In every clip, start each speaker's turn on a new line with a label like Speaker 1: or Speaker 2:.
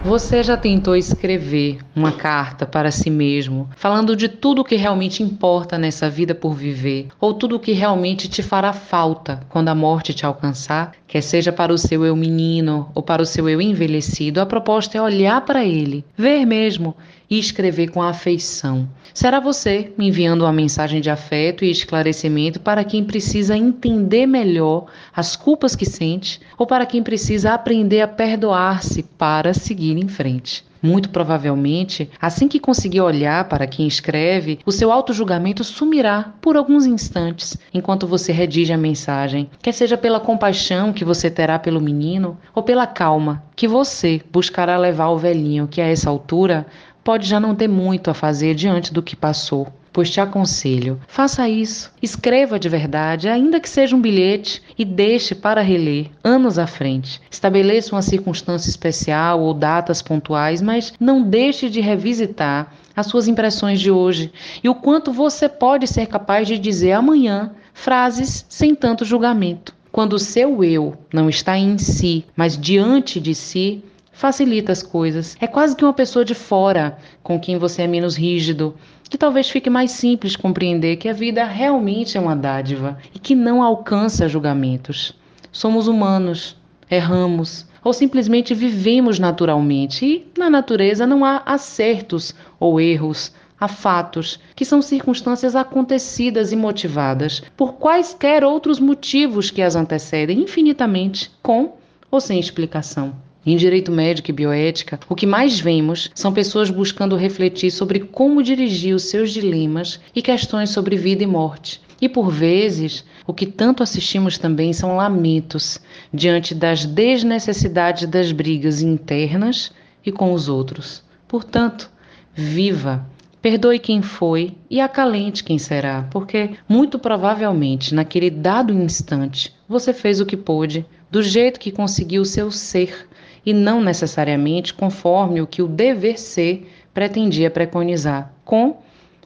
Speaker 1: Você já tentou escrever uma carta para si mesmo, falando de tudo o que realmente importa nessa vida por viver, ou tudo o que realmente te fará falta quando a morte te alcançar? Quer seja para o seu eu menino ou para o seu eu envelhecido, a proposta é olhar para ele, ver mesmo e escrever com afeição. Será você me enviando uma mensagem de afeto e esclarecimento para quem precisa entender melhor as culpas que sente ou para quem precisa aprender a perdoar-se para seguir em frente. Muito provavelmente, assim que conseguir olhar para quem escreve, o seu auto-julgamento sumirá por alguns instantes enquanto você redige a mensagem, quer seja pela compaixão que você terá pelo menino ou pela calma que você buscará levar ao velhinho que a essa altura pode já não ter muito a fazer diante do que passou. Pois te aconselho, faça isso. Escreva de verdade, ainda que seja um bilhete, e deixe para reler anos à frente. Estabeleça uma circunstância especial ou datas pontuais, mas não deixe de revisitar as suas impressões de hoje e o quanto você pode ser capaz de dizer amanhã frases sem tanto julgamento. Quando o seu eu não está em si, mas diante de si, facilita as coisas. É quase que uma pessoa de fora com quem você é menos rígido, que talvez fique mais simples compreender que a vida realmente é uma dádiva e que não alcança julgamentos. Somos humanos, erramos ou simplesmente vivemos naturalmente e na natureza não há acertos ou erros. Há fatos, que são circunstâncias acontecidas e motivadas por quaisquer outros motivos que as antecedem infinitamente, com ou sem explicação. Em direito médico e bioética, o que mais vemos são pessoas buscando refletir sobre como dirigir os seus dilemas e questões sobre vida e morte. E por vezes, o que tanto assistimos também são lamentos diante das desnecessidades das brigas internas e com os outros. Portanto, viva, perdoe quem foi e acalente quem será, porque muito provavelmente naquele dado instante você fez o que pôde, do jeito que conseguiu o seu ser e não necessariamente conforme o que o dever ser pretendia preconizar, com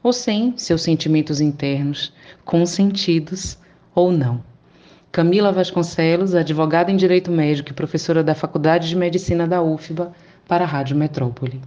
Speaker 1: ou sem seus sentimentos internos, consentidos ou não. Camila Vasconcelos, advogada em Direito Médico e professora da Faculdade de Medicina da UFBA, para a Rádio Metrópole.